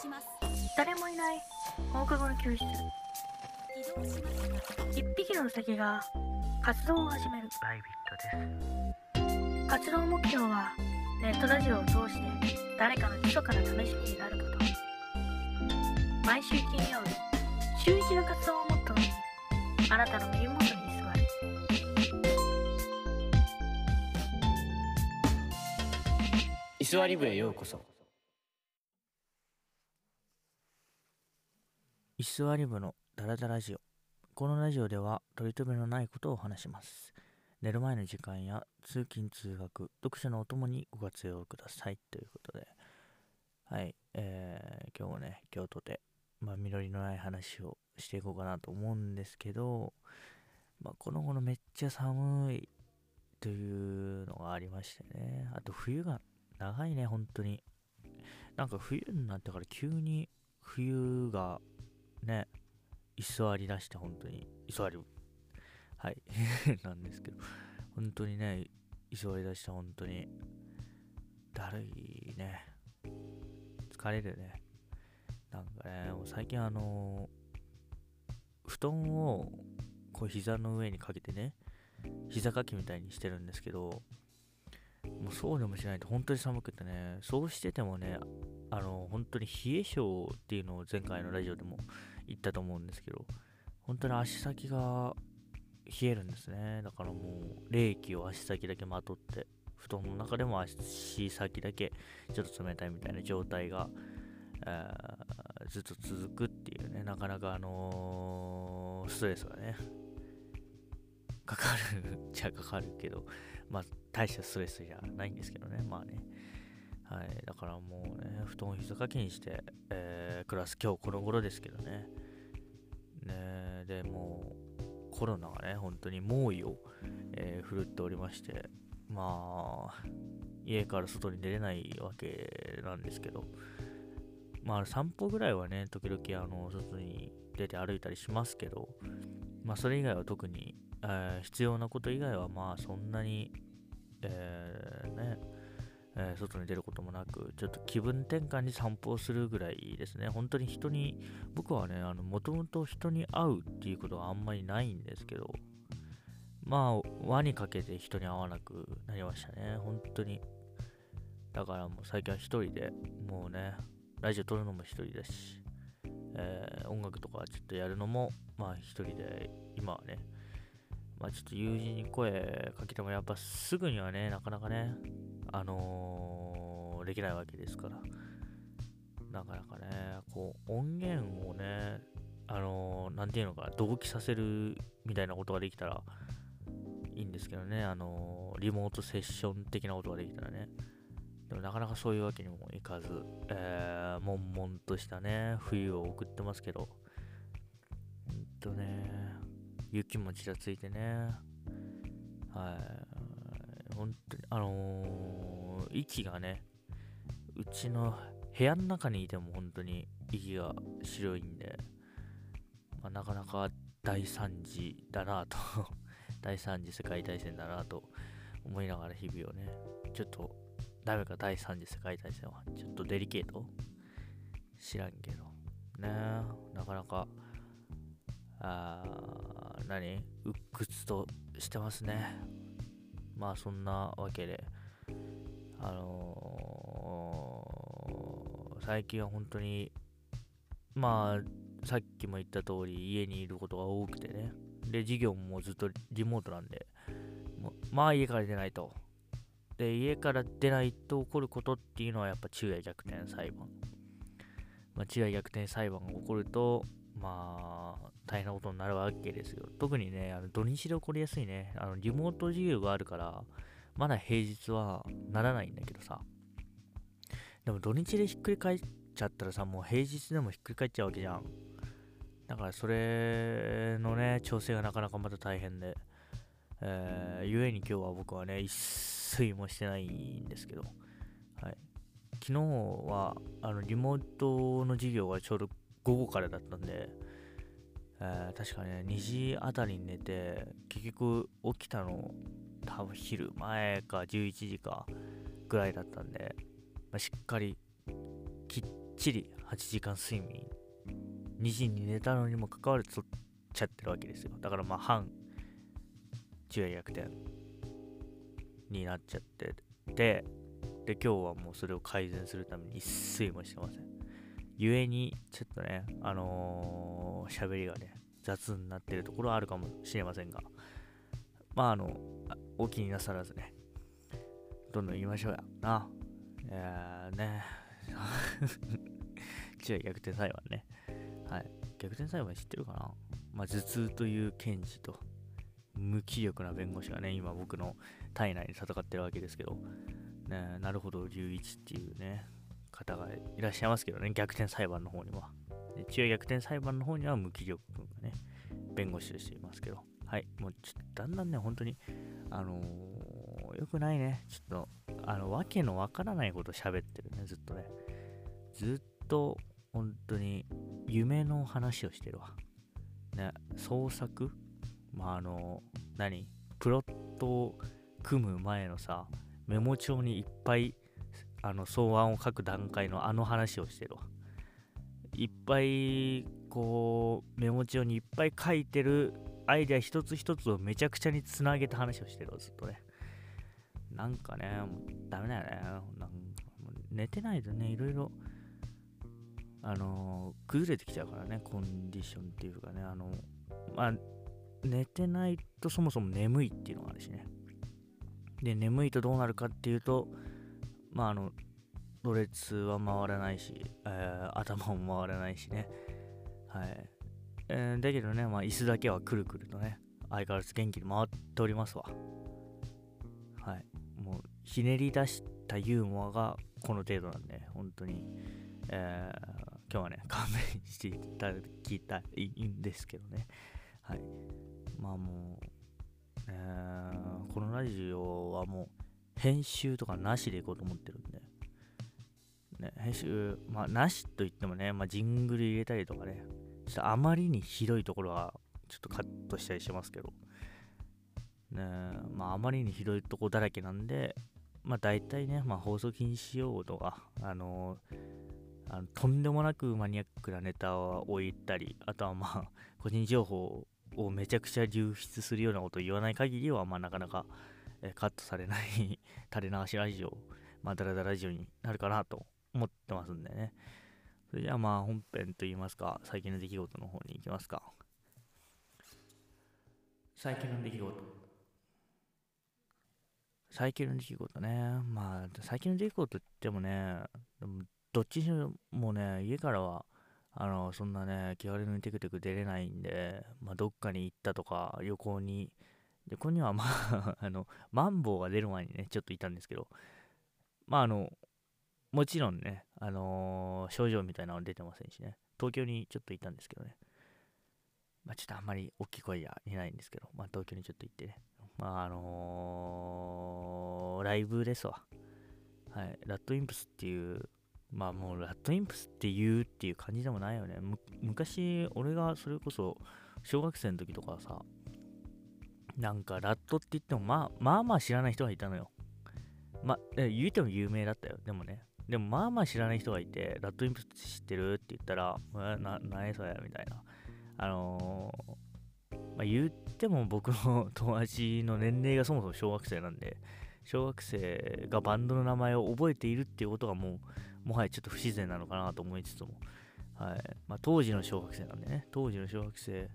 します。誰もいない。放課後の教室。一匹のウサギが活動を始める。バイビットです。活動目標はネットラジオを通して誰かの密かな試しになること。毎週金曜日週一の活動をモットーにあなたの耳元に居座る。居座り部へようこそ居座り部のダラダラジオ。このラジオでは取り留めのないことを話します。寝る前の時間や通勤通学、読書のお供にご活用くださいということで。はい、えー、今日もね、京都で、まあ、実りのない話をしていこうかなと思うんですけど、まあ、この頃めっちゃ寒いというのがありましてね。あと冬が長いね、本当に。なんか冬になってから急に冬がね、居座りだして本当に、居座り、はい、なんですけど、本当にね、居座りだして本当に、だるいね、疲れるね。なんかね、もう最近あの布団をこう膝の上にかけてね、膝掛けみたいにしてるんですけど、もうそうでもしないと本当に寒くてね、そうしててもね、あの、本当に冷え性っていうのを前回のラジオでも言ったと思うんですけど、本当に足先が冷えるんですね。だからもう、冷気を足先だけまとって、布団の中でも足先だけちょっと冷たいみたいな状態が、えーずっと続くっていうね、なかなかあのーストレスがね、かかるっちゃかかるけど、まあ、大したストレスじゃないんですけどね、まあね。はい、だからもうね、布団を膝掛けにして、えー、暮らす今日この頃ですけどね。ねで、もうコロナがね、本当に猛威を、えー振るっておりまして、まあ、家から外に出れないわけなんですけど、まあ、散歩ぐらいはね、時々あの外に出て歩いたりしますけど、まあ、それ以外は特に、えー必要なこと以外は、まあ、そんなに、えーね、外に出ることなく、ちょっと気分転換に散歩をするぐらいですね。本当に人に、僕はね、あの、もともと人に会うっていうことはあんまりないんですけど、まあ、輪にかけて人に会わなくなりましたね。本当に。だからもう最近は一人で、もうね、ラジオ撮るのも一人だし、えー音楽とかちょっとやるのも、まあ一人で、今はね、まあちょっと友人に声かけてもやっぱすぐにはね、なかなかね、あのーできないわけですから、なかなかね、こう音源をね、あのーなんていうのか、同期させるみたいなことができたらいいんですけどね、あのーリモートセッション的なことができたらね、でもなかなかそういうわけにもいかず、えー、悶々としたね、冬を送ってますけど、ほんとね、雪もちらついてね、はい、本当に、あのー息がね、うちの部屋の中にいても本当に息が白いんで、まあ、なかなか大惨事だなと、大惨事世界大戦だなと思いながら日々をね、ちょっとダメか第3次世界大戦は。ちょっとデリケート知らんけど。ね、なかなか、あー何？鬱屈としてますね。まあそんなわけで、あのー最近は本当に、まあさっきも言った通り家にいることが多くてね。で、授業もずっとリモートなんで、まあ家から出ないと。で、家から出ないと起こることっていうのはやっぱ昼夜逆転裁判。まあ、昼夜逆転裁判が起こると、まあ、大変なことになるわけですよ。特にね、あの土日で起こりやすいね。あのリモート授業があるから、まだ平日はならないんだけどさ。でも土日でひっくり返っちゃったらさ、もう平日でもひっくり返っちゃうわけじゃん。だからそれのね、調整がなかなかまた大変で。えー、ゆえに今日は僕はね、一睡もしてないんですけど、はい。昨日は、あの、リモートの授業がちょうど午後からだったんで、えー確かね、2時あたりに寝て、結局起きたの、多分昼前か11時かぐらいだったんで、まあ、しっかりきっちり8時間睡眠2時に寝たのにもかかわらず取っちゃってるわけですよ。だからまあ半昼夜逆転になっちゃってでで今日はもうそれを改善するために一睡もしてません。ゆえにちょっとねあのー、喋りがね雑になってるところはあるかもしれませんがまああのお気になさらずねどんどん言いましょうや。な。えー、ね。違う逆転裁判ね。はい。逆転裁判知ってるかな？まあ頭痛という検事と無気力な弁護士がね今僕の体内に戦ってるわけですけど。ねなるほど隆一っていうね方がいらっしゃいますけどね。逆転裁判の方には。一応逆転裁判の方には無気力君がね弁護士としていますけど。はい。もうちょっとだんだんね本当にあのー、よくないね。ちょっとあのわけのわからないこと喋ってるねずっとね。ずっと本当に夢の話をしてるわ。ね創作？まああの何？プロットを組む前のさメモ帳にいっぱいあの草案を書く段階のあの話をしてるわ。いっぱいこうメモ帳にいっぱい書いてるアイデア一つ一つをめちゃくちゃにつなげた話をしてるわずっとね。なんかねもうダメだよねなんか寝てないとねいろいろあのー、崩れてきちゃうからねコンディションっていうかねあのまあ寝てないとそもそも眠いっていうのがあるしねで、眠いとどうなるかっていうと、まあ、あの、ドレツは回らないし、えー、頭も回らないしね。はい。えー、だけどね、まあ、椅子だけはくるくるとね、相変わらず元気に回っておりますわ。ひねり出したユーモアがこの程度なんで、本当に、えー、今日はね、勘弁していただきたいんですけどね。はい。まあもう、えー、このラジオはもう編集とかなしでいこうと思ってるんで、ね、編集、まあ、なしと言ってもね、まあ、ジングル入れたりとかね、ちょっとあまりにひどいところはちょっとカットしたりしますけど、ね、まあ、あまりにひどいとこだらけなんで、まあ、大体ね、まあ、放送禁止用語とか、あのー、あのとんでもなくマニアックなネタを置いたり、あとはまあ、個人情報をめちゃくちゃ流出するようなことを言わない限りは、まあ、なかなか、えカットされない 垂れ流しラジオ、まあ、ダラダラジオになるかなと思ってますんでね。それじゃあまあ本編といいますか、最近の出来事の方に行きますか。最近の出来事。最近の出来事ね。まあ、最近の出来事って言ってもね、どっちにもね、家からはあの、そんなね、気軽にテクテク出れないんで、まあ、どっかに行ったとか、旅行に、旅行にはまあ あの、マンボウが出る前にね、ちょっといたんですけど、まあ、あの、もちろんね、あのー、症状みたいなの出てませんしね、東京にちょっといたんですけどね、まあ、ちょっとあんまり大きい声は言えないんですけど、まあ、東京にちょっと行ってね、まあ、あのー、ライブですわ。はい、ラッドインプスっていうまあもうラッドインプスって言うっていう感じでもないよね。昔、俺がそれこそ小学生の時とかさ、なんかラットって言ってもまあまあまあ知らない人がいたのよ。ま、言うても有名だったよ。でもね。でもまあまあ知らない人がいて、ラッドインプス知ってるって言ったら、えな、何それみたいな。あのー、まあ、言っても僕の 友達の年齢がそもそも小学生なんで、小学生がバンドの名前を覚えているっていうことがもう、もはやちょっと不自然なのかなと思いつつも、はいまあ、当時の小学生なんでね、当時の小学生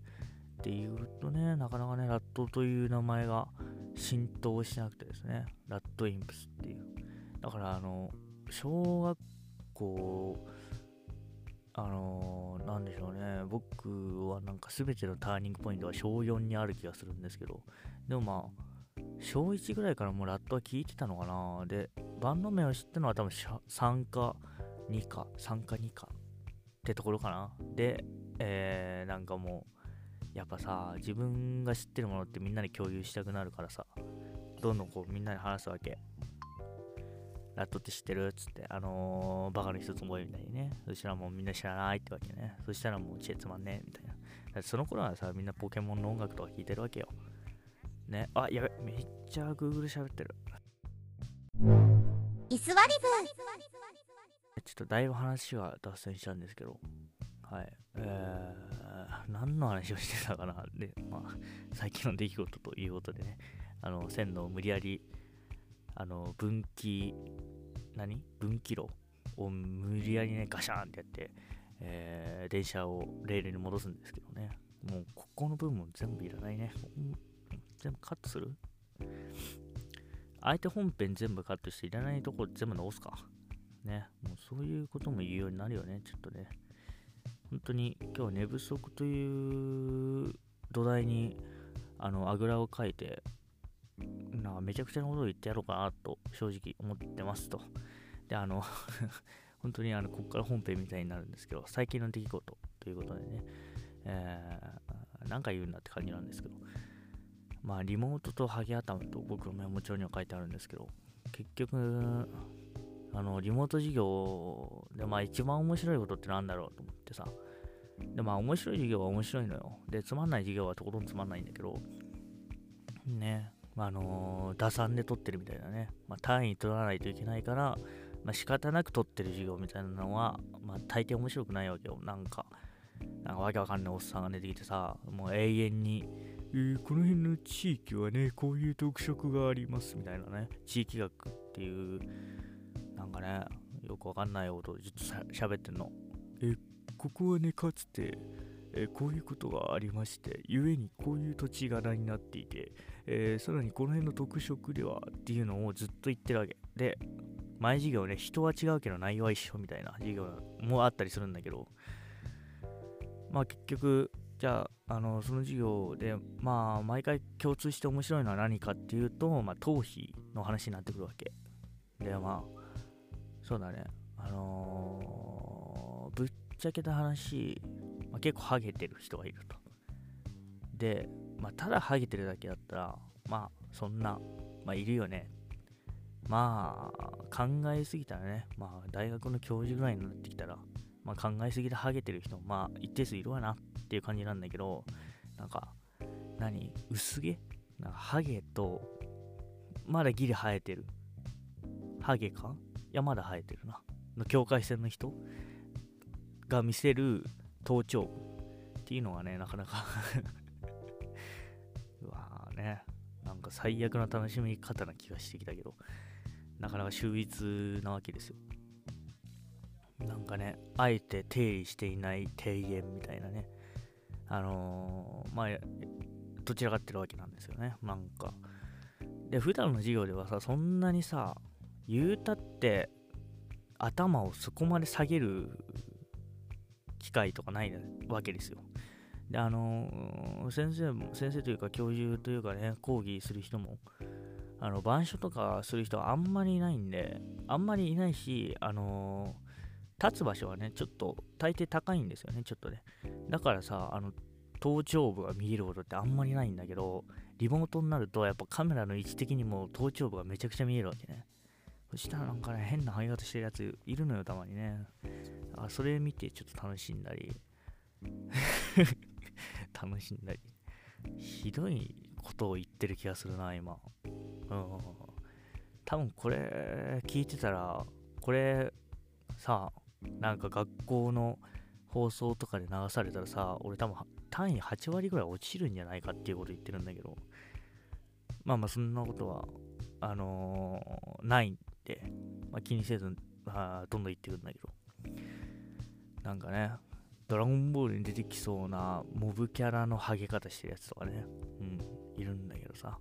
っていうとね、なかなかね、ラットという名前が浸透しなくてですね、ラットインプスっていう。だから、あの、小学校、あのー、なんでしょうね、僕はなんか全てのターニングポイントは小4にある気がするんですけど、でもまあ、小1ぐらいからもうラットは聞いてたのかな？で、バンド名を知ったのは多分3か2か、3か2かってところかな。で、えー、なんかもう、やっぱさ、自分が知ってるものってみんなに共有したくなるからさ、どんどんこうみんなに話すわけ。ラットって知ってるっつって、あのー、バカの一つ覚えみたいにね。そしたらもうみんな知らないってわけね。そしたらもう知恵つまんねえみたいな。その頃はさ、みんなポケモンの音楽とか聴いてるわけよ。ね。あ、やべ、めっちゃ Google 喋ってる。イスワリブちょっとだいぶ話が脱線したんですけど、はい。えー、何の話をしてたかな。で、まあ、最近の出来事ということでね、あの、線路を無理やり、あの、分岐、何？分岐路を無理やりね、ガシャンってやって、えー、電車をレールに戻すんですけどね。もう、ここの部分全部いらないね。全部カットする？相手本編全部カットしていらないとこ全部直すか？ね。もうそういうことも言うようになるよね。ちょっとね。本当に今日は寝不足という土台にあのあぐらをかいてなめちゃくちゃなことを言ってやろうかなと正直思ってますと。で、あの 本当にあのここから本編みたいになるんですけど、最近の出来事ということでね、えー、なんか言うんだって感じなんですけど、まあリモートとハゲ頭と僕のメモ帳には書いてあるんですけど、結局、あのリモート授業でまあ一番面白いことってなんだろうと思ってさ、でまあ面白い授業は面白いのよ。で、つまんない授業はとことんつまんないんだけど、ね、あのー打算で取ってるみたいなね、まあ、単位取らないといけないから、まあ、仕方なく取ってる授業みたいなのは、まあ、大抵面白くないわけよ。なんか、なんかわけわかんないおっさんが出てきてさ、もう永遠に、えーこの辺の地域はね、こういう特色がありますみたいなね、地域学っていう、なんかね、よくわかんないことをずっとしゃ喋ってんの。え、ここはね、かつて、えこういうことがありまして、故にこういう土地柄になっていて、えーさらにこの辺の特色ではっていうのをずっと言ってるわけ。で、前授業ね、人は違うけど内容は一緒みたいな授業もあったりするんだけど、まあ結局、じゃあ、あの、その授業で、まあ、毎回共通して面白いのは何かっていうと、まあ、頭皮の話になってくるわけ。で、まあ、そうだね、あのーぶっちゃけた話、まあ、結構ハゲてる人がいると。で、まあ、ただハゲてるだけだったら、まあ、そんな、まあ、いるよね。まあ、考えすぎたらね、まあ、大学の教授ぐらいになってきたら、まあ、考えすぎでハゲてる人、まあ、一定数いるわなっていう感じなんだけど、なんか、何？薄毛？なんかハゲと、まだギリ生えてる。ハゲか？いや、まだ生えてるな。の境界線の人？が見せる頭頂っていうのがね、なかなか うわーね、なんか最悪な楽しみ方な気がしてきたけど、なかなか秀逸なわけですよ。なんかね、あえて定理していない庭園みたいなね、あのーまあ、どちらかってるわけなんですよね、なんか。で、普段の授業ではさ、そんなにさ、言うたって、頭をそこまで下げる機会とかないわけですよ。で、あのー先生も、先生というか教授というかね、講義する人も、あの、板書とかする人はあんまりいないんで、あんまりいないし、あのー立つ場所はね、ちょっと大抵高いんですよね、ちょっとね。だからさ、あの、頭頂部が見えることってあんまりないんだけど、リモートになると、やっぱカメラの位置的にも頭頂部がめちゃくちゃ見えるわけね。そしたらなんかね、変な剥げ方してるやついるのよ、たまにね。あそれ見てちょっと楽しんだり、楽しんだり。ひどいことを言ってる気がするな、今。うん。多分これ聞いてたら、これさ、なんか学校の放送とかで流されたらさ、俺多分単位8割ぐらい落ちるんじゃないかっていうこと言ってるんだけど、まあまあそんなことは、あのーないんで、まあ、気にせず、まあ、どんどん言ってくんだけど、なんかね、ドラゴンボールに出てきそうなモブキャラのハゲ方してるやつとかね、うん、いるんだけどさ、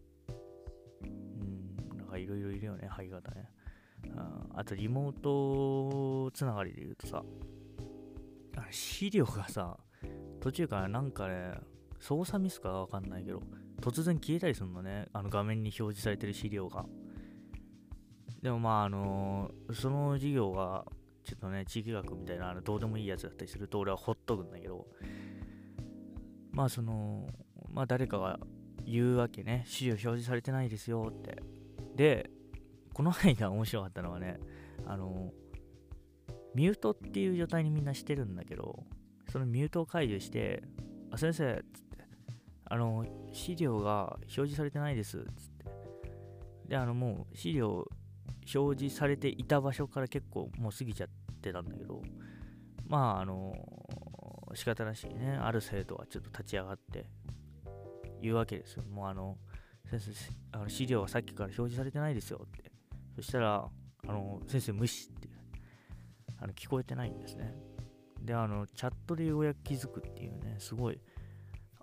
うん、なんかいろいろいるよね、ハゲ方ね。ああとリモートつながりで言うとさ、資料がさ、途中からなんかね、操作ミスかわかんないけど、突然消えたりするのね、あの画面に表示されてる資料が。でもまあ、あのその授業が、ちょっとね、地域学みたいな、あのどうでもいいやつだったりすると、俺はほっとくんだけど、まあその、まあ誰かが言うわけね、資料表示されてないですよって。で、この間面白かったのはね、あの、ミュートっていう状態にみんなしてるんだけど、そのミュートを解除して、あ、先生、つって、あの、資料が表示されてないです、つって。で、あの、もう資料表示されていた場所から結構もう過ぎちゃってたんだけどまああの仕方なしにねある生徒がちょっと立ち上がって言うわけですよもうあの先生あの資料はさっきから表示されてないですよってそしたらあの先生無視ってあの聞こえてないんですね。であのチャットでようやく気づくっていうねすごい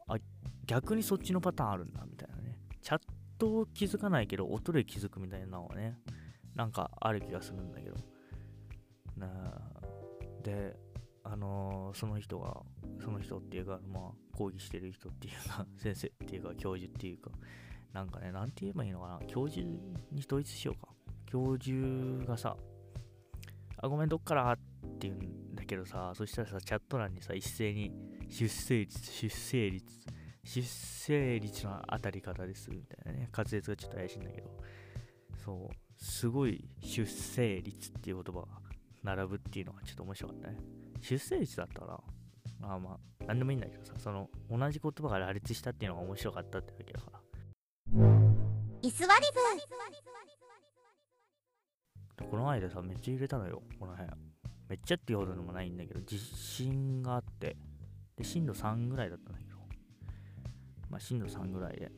あ逆にそっちのパターンあるんだみたいなね。チャットを気づかないけど音で気づくみたいなのはねなんかある気がするんだけど。なであのーその人がその人っていうかまあ講義してる人っていうか先生っていうか教授っていうかなんかねなんて言えばいいのかな。教授に統一しようか。教授がさあごめんどっから？って言うんだけどさそしたらさチャット欄にさ一斉に出生率出生率出生率の当たり方ですみたいなね滑舌がちょっと怪しいんだけどそうすごい出生率っていう言葉が並ぶっていうのがちょっと面白かったね。出生率だったらまあまあ何でもいいんだけどさその同じ言葉が羅列したっていうのが面白かったってだけだから。イスワリでこの間さ、めっちゃ揺れたのよ、この辺。めっちゃっていうほどでもないんだけど、地震があって、で、震度3ぐらいだったんだけど、まあ、震度3ぐらいで、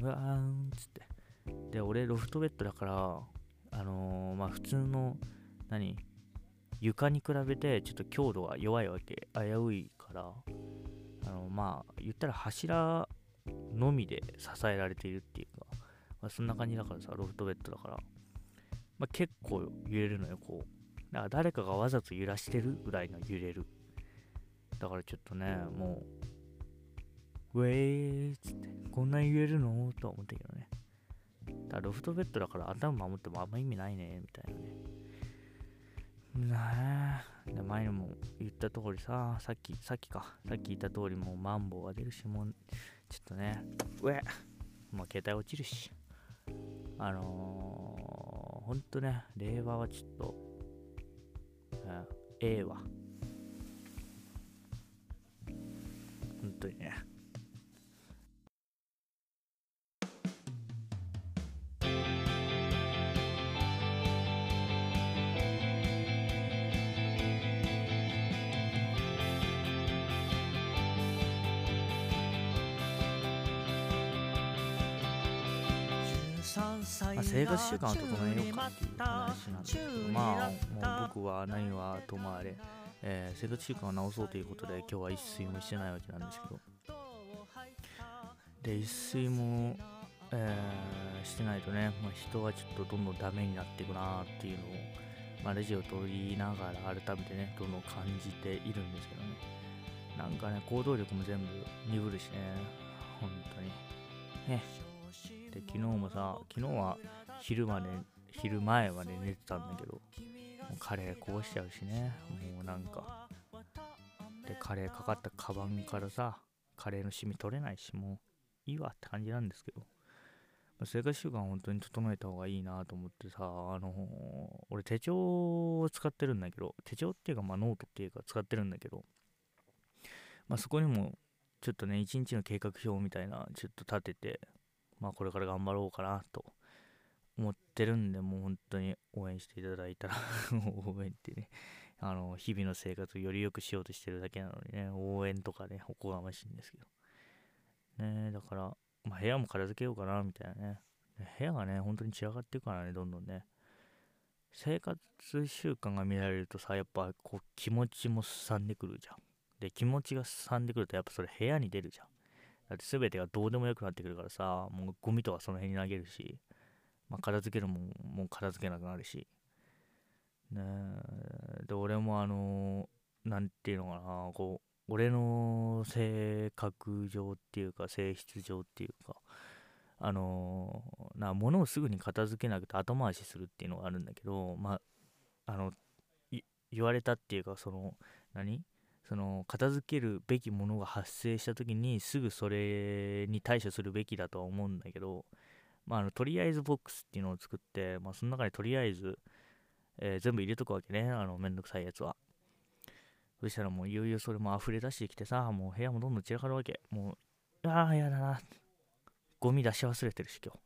うわーんっつって。で、俺、ロフトベッドだから、あのーまあ、普通の、何床に比べて、ちょっと強度が弱いわけ、危ういから、あの、まあ、言ったら柱のみで支えられているっていうか、まあ、そんな感じだからさ、ロフトベッドだから、まあ、結構揺れるのよ、こう。だから誰かがわざと揺らしてるぐらいの揺れる。だからちょっとね、もう、ウェーっつって、こんなに揺れるの？とは思ったけどね。だからロフトベッドだから頭守ってもあんま意味ないね、みたいなね。なあ。で前にも言った通りさ、さっき、さっきか、さっき言った通りもうマンボウが出るし、もう、ちょっとね、うえもう携帯落ちるし。あのー、ほんとね、令和はちょっと、うん、ええわ。本当にね。まあ、生活習慣を整えようかっていう話なんですけど、まあ、もう僕は何はともあれ、えー生活習慣を直そうということで、今日は一睡もしてないわけなんですけど、で、一睡も、えーしてないとね、まあ、人はちょっとどんどんダメになっていくなっていうのを、まあ、レジを取りながら改めてね、どんどん感じているんですけどね。なんかね、行動力も全部鈍るしね、本当に。ね。で、昨日もさ、昨日は昼まで、昼前まで寝てたんだけど、もうカレーこぼしちゃうしね、もうなんか。で、カレーかかったカバンからさ、カレーのシミ取れないし、もういいわって感じなんですけど、まあ生活習慣本当に整えた方がいいなと思ってさ、あのー俺手帳を使ってるんだけど、手帳っていうか、まあノートっていうか使ってるんだけど、まあそこにも、ちょっとね、一日の計画表みたいな、ちょっと立てて、まあこれから頑張ろうかなと思ってるんで、もう本当に応援していただいたら 応援ってね、あの、日々の生活をより良くしようとしてるだけなのにね、応援とかね、おこがましいんですけど。ねだから、まあ部屋も片付けようかな、みたいなね。部屋がね、本当に散らかっていくからね、どんどんね。生活習慣が乱れるとさ、やっぱこう気持ちもすさんでくるじゃん。で、気持ちがすさんでくると、やっぱそれ部屋に出るじゃん。だって全てがどうでもよくなってくるからさ、もうゴミとかその辺に投げるし、まあ、片付けるもんもう片付けなくなるし。ねで、俺もあのーなんていうのかな、こう、俺の性格上っていうか、性質上っていうか、あのな、物をすぐに片付けなくて後回しするっていうのがあるんだけど、まあ、あの、言われたっていうか、その、何？その片付けるべきものが発生した時にすぐそれに対処するべきだとは思うんだけど、まあ、あのとりあえずボックスっていうのを作って、まあ、その中にとりあえず、えー全部入れとくわけね。あのめんどくさいやつは。そしたらもういよいよそれも溢れ出してきてさもう部屋もどんどん散らかるわけ。もうああやだな。ゴミ出し忘れてるし今日。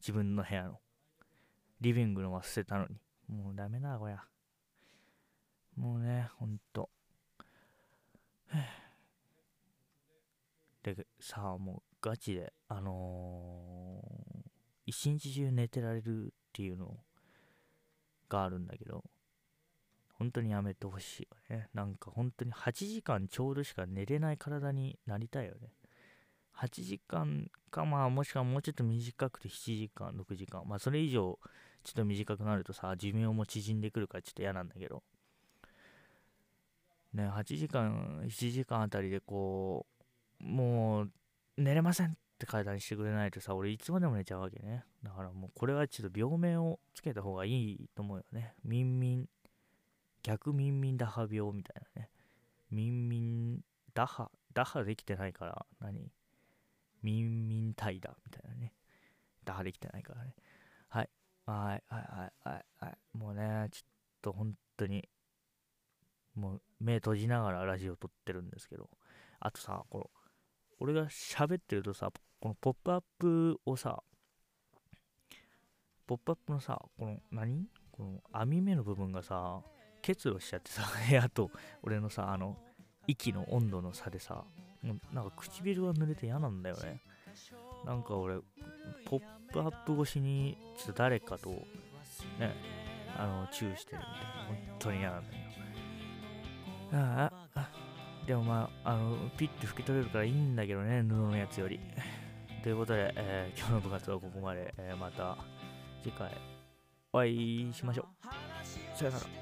自分の部屋の。リビングのは捨てたのに。もうダメだこりゃ。もうねほんと。でさあもうガチであのー一日中寝てられるっていうのがあるんだけど本当にやめてほしいよね。なんか本当に8時間ちょうどしか寝れない体になりたいよね。8時間かまあもしくはもうちょっと短くて7時間6時間。まあそれ以上ちょっと短くなるとさ寿命も縮んでくるからちょっと嫌なんだけど。ね8時間7時間あたりでこうもう寝れませんって体にしてくれないとさ俺いつまでも寝ちゃうわけね。だからもうこれはちょっと病名をつけた方がいいと思うよね。ミンミン逆ミンミン打破病みたいなね。ミンミン打破打破できてないから何？ミンミンタイだみたいなね。打破できてないからね。はいはい。はい。はい。はい。はい。もうねちょっと本当にもう目閉じながらラジオ撮ってるんですけどあとさこの俺が喋ってるとさこのポップアップをさポップアップのさこの何？この網目の部分がさ結露しちゃってさ あと俺のさあの息の温度の差でさもうなんか唇が濡れて嫌なんだよね。なんか俺ポップアップ越しにちょっと誰かとねあのチューしてるみたいな。本当に嫌なんだよああでもまああのピッて拭き取れるからいいんだけどね布のやつより。ということで、えー今日の部活はここまで、えーまた次回お会いしましょう。さよなら。